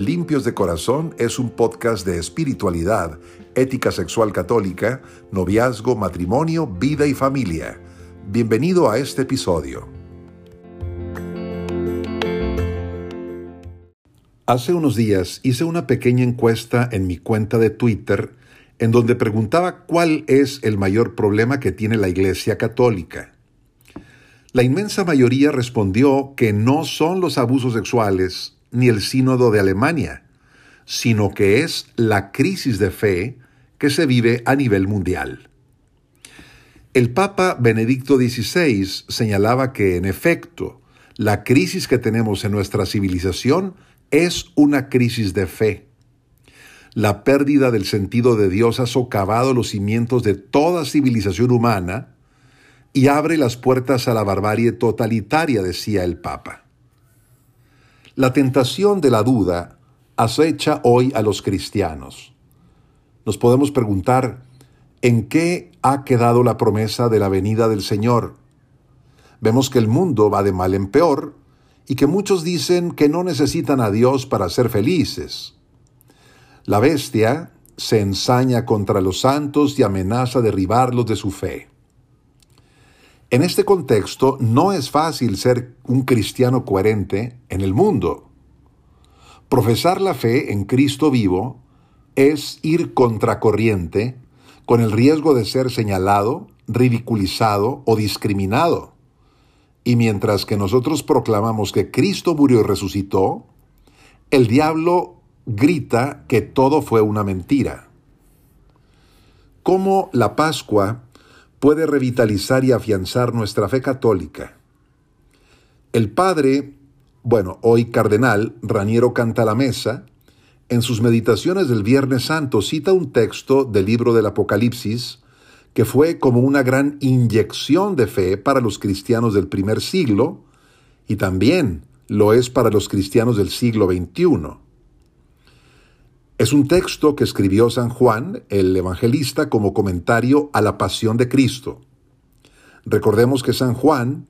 Limpios de Corazón es un podcast de espiritualidad, ética sexual católica, noviazgo, matrimonio, vida y familia. Bienvenido a este episodio. Hace unos días hice una pequeña encuesta en mi cuenta de Twitter en donde preguntaba cuál es el mayor problema que tiene la Iglesia Católica. La inmensa mayoría respondió que no son los abusos sexuales ni el sínodo de Alemania, sino que es la crisis de fe que se vive a nivel mundial. El Papa Benedicto XVI señalaba que, en efecto, la crisis que tenemos en nuestra civilización es una crisis de fe. La pérdida del sentido de Dios ha socavado los cimientos de toda civilización humana y abre las puertas a la barbarie totalitaria, decía el Papa. La tentación de la duda acecha hoy a los cristianos. Nos podemos preguntar, ¿en qué ha quedado la promesa de la venida del Señor? Vemos que el mundo va de mal en peor y que muchos dicen que no necesitan a Dios para ser felices. La bestia se ensaña contra los santos y amenaza derribarlos de su fe. En este contexto no es fácil ser un cristiano coherente en el mundo. Profesar la fe en Cristo vivo es ir contracorriente con el riesgo de ser señalado, ridiculizado o discriminado. Y mientras que nosotros proclamamos que Cristo murió y resucitó, el diablo grita que todo fue una mentira. ¿Cómo la Pascua puede revitalizar y afianzar nuestra fe católica? El padre, bueno, hoy cardenal, Raniero Canta la Mesa, en sus meditaciones del Viernes Santo cita un texto del libro del Apocalipsis que fue como una gran inyección de fe para los cristianos del primer siglo y también lo es para los cristianos del siglo XXI. Es un texto que escribió San Juan, el evangelista, como comentario a la pasión de Cristo. Recordemos que San Juan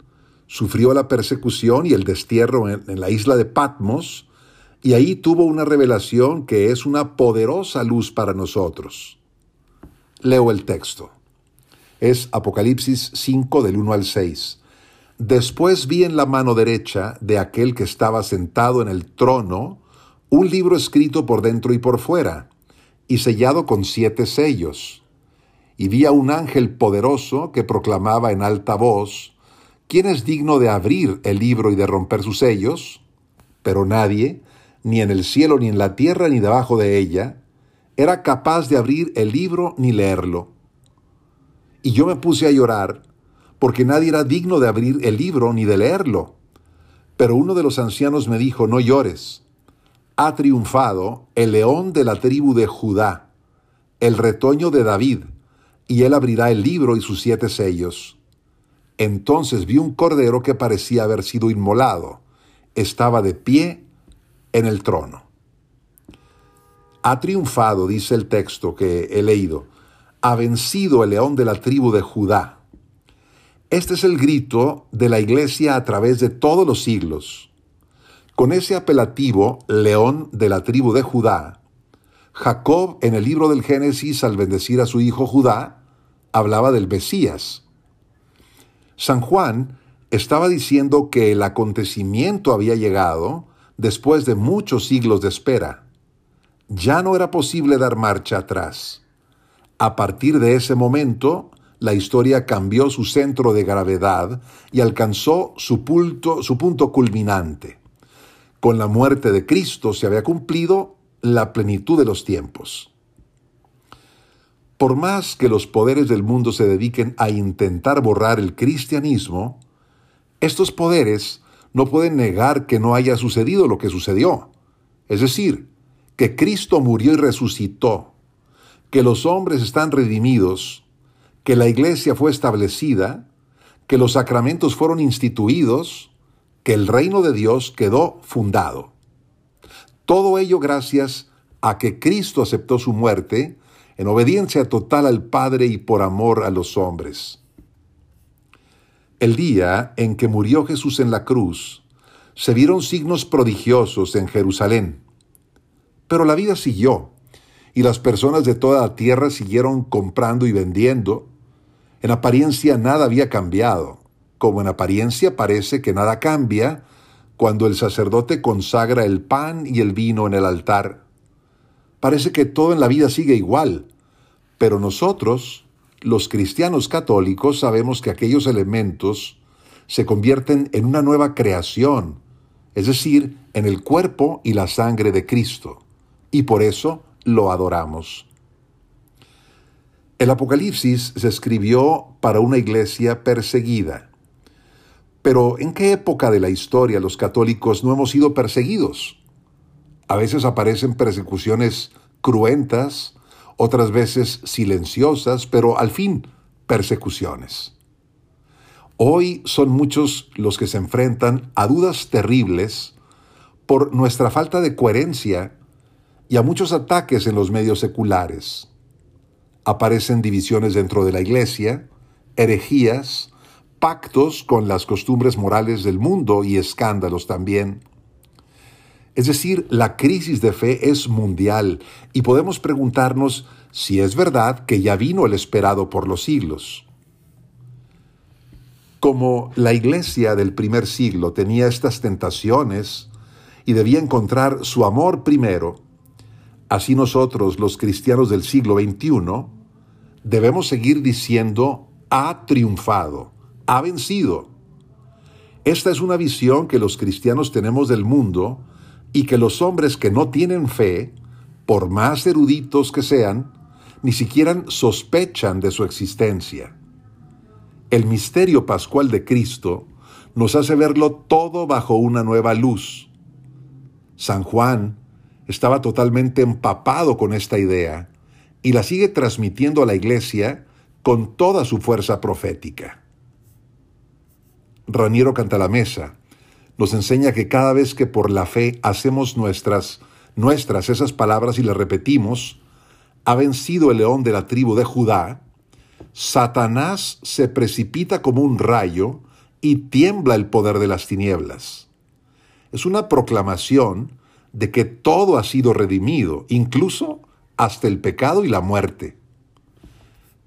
sufrió la persecución y el destierro en, la isla de Patmos, y ahí tuvo una revelación que es una poderosa luz para nosotros. Leo el texto. Es Apocalipsis 5 del 1 al 6. Después vi en la mano derecha de aquel que estaba sentado en el trono, un libro escrito por dentro y por fuera, y sellado con siete sellos. Y vi a un ángel poderoso que proclamaba en alta voz, ¿quién es digno de abrir el libro y de romper sus sellos? Pero nadie, ni en el cielo, ni en la tierra, ni debajo de ella, era capaz de abrir el libro ni leerlo. Y yo me puse a llorar, porque nadie era digno de abrir el libro ni de leerlo. Pero uno de los ancianos me dijo, no llores ha triunfado el león de la tribu de Judá, el retoño de David, y él abrirá el libro y sus siete sellos. Entonces vi un cordero que parecía haber sido inmolado. Estaba de pie en el trono. Ha triunfado, dice el texto que he leído, ha vencido el león de la tribu de Judá. Este es el grito de la iglesia a través de todos los siglos. Con ese apelativo, león de la tribu de Judá, Jacob en el libro del Génesis, al bendecir a su hijo Judá, hablaba del Mesías. San Juan estaba diciendo que el acontecimiento había llegado después de muchos siglos de espera. Ya no era posible dar marcha atrás. A partir de ese momento, la historia cambió su centro de gravedad y alcanzó su punto, su punto culminante. Con la muerte de Cristo se había cumplido la plenitud de los tiempos. Por más que los poderes del mundo se dediquen a intentar borrar el cristianismo, estos poderes no pueden negar que no haya sucedido lo que sucedió. Es decir, que Cristo murió y resucitó, que los hombres están redimidos, que la iglesia fue establecida, que los sacramentos fueron instituidos, que el reino de Dios quedó fundado. Todo ello gracias a que Cristo aceptó su muerte en obediencia total al Padre y por amor a los hombres. El día en que murió Jesús en la cruz, se vieron signos prodigiosos en Jerusalén. Pero la vida siguió y las personas de toda la tierra siguieron comprando y vendiendo. En apariencia nada había cambiado, como en apariencia parece que nada cambia cuando el sacerdote consagra el pan y el vino en el altar. Parece que todo en la vida sigue igual, pero nosotros, los cristianos católicos, sabemos que aquellos elementos se convierten en una nueva creación, es decir, en el cuerpo y la sangre de Cristo, y por eso lo adoramos. El Apocalipsis se escribió para una iglesia perseguida pero ¿en qué época de la historia los católicos no hemos sido perseguidos? A veces aparecen persecuciones cruentas, otras veces silenciosas, pero al fin persecuciones. Hoy son muchos los que se enfrentan a dudas terribles por nuestra falta de coherencia y a muchos ataques en los medios seculares. Aparecen divisiones dentro de la iglesia, herejías, pactos con las costumbres morales del mundo y escándalos también. Es decir, la crisis de fe es mundial y podemos preguntarnos si es verdad que ya vino el esperado por los siglos. Como la iglesia del primer siglo tenía estas tentaciones y debía encontrar su amor primero, así nosotros los cristianos del siglo XXI debemos seguir diciendo ha triunfado ha vencido. Esta es una visión que los cristianos tenemos del mundo y que los hombres que no tienen fe, por más eruditos que sean, ni siquiera sospechan de su existencia. El misterio pascual de Cristo nos hace verlo todo bajo una nueva luz. San Juan estaba totalmente empapado con esta idea y la sigue transmitiendo a la iglesia con toda su fuerza profética. Raniero mesa nos enseña que cada vez que por la fe hacemos nuestras, nuestras esas palabras y las repetimos, ha vencido el león de la tribu de Judá, Satanás se precipita como un rayo y tiembla el poder de las tinieblas. Es una proclamación de que todo ha sido redimido, incluso hasta el pecado y la muerte.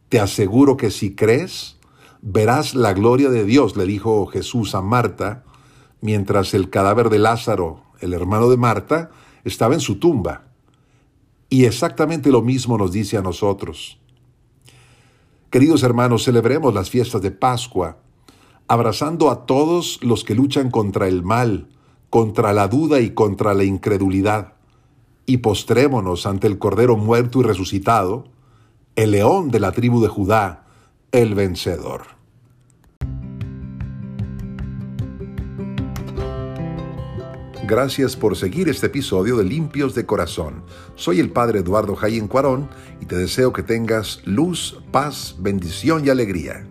Te aseguro que si crees, verás la gloria de Dios, le dijo Jesús a Marta, mientras el cadáver de Lázaro, el hermano de Marta, estaba en su tumba. Y exactamente lo mismo nos dice a nosotros. Queridos hermanos, celebremos las fiestas de Pascua, abrazando a todos los que luchan contra el mal, contra la duda y contra la incredulidad, y postrémonos ante el Cordero muerto y resucitado, el león de la tribu de Judá, el vencedor. Gracias por seguir este episodio de Limpios de Corazón. Soy el Padre Eduardo Jayen Cuarón y te deseo que tengas luz, paz, bendición y alegría.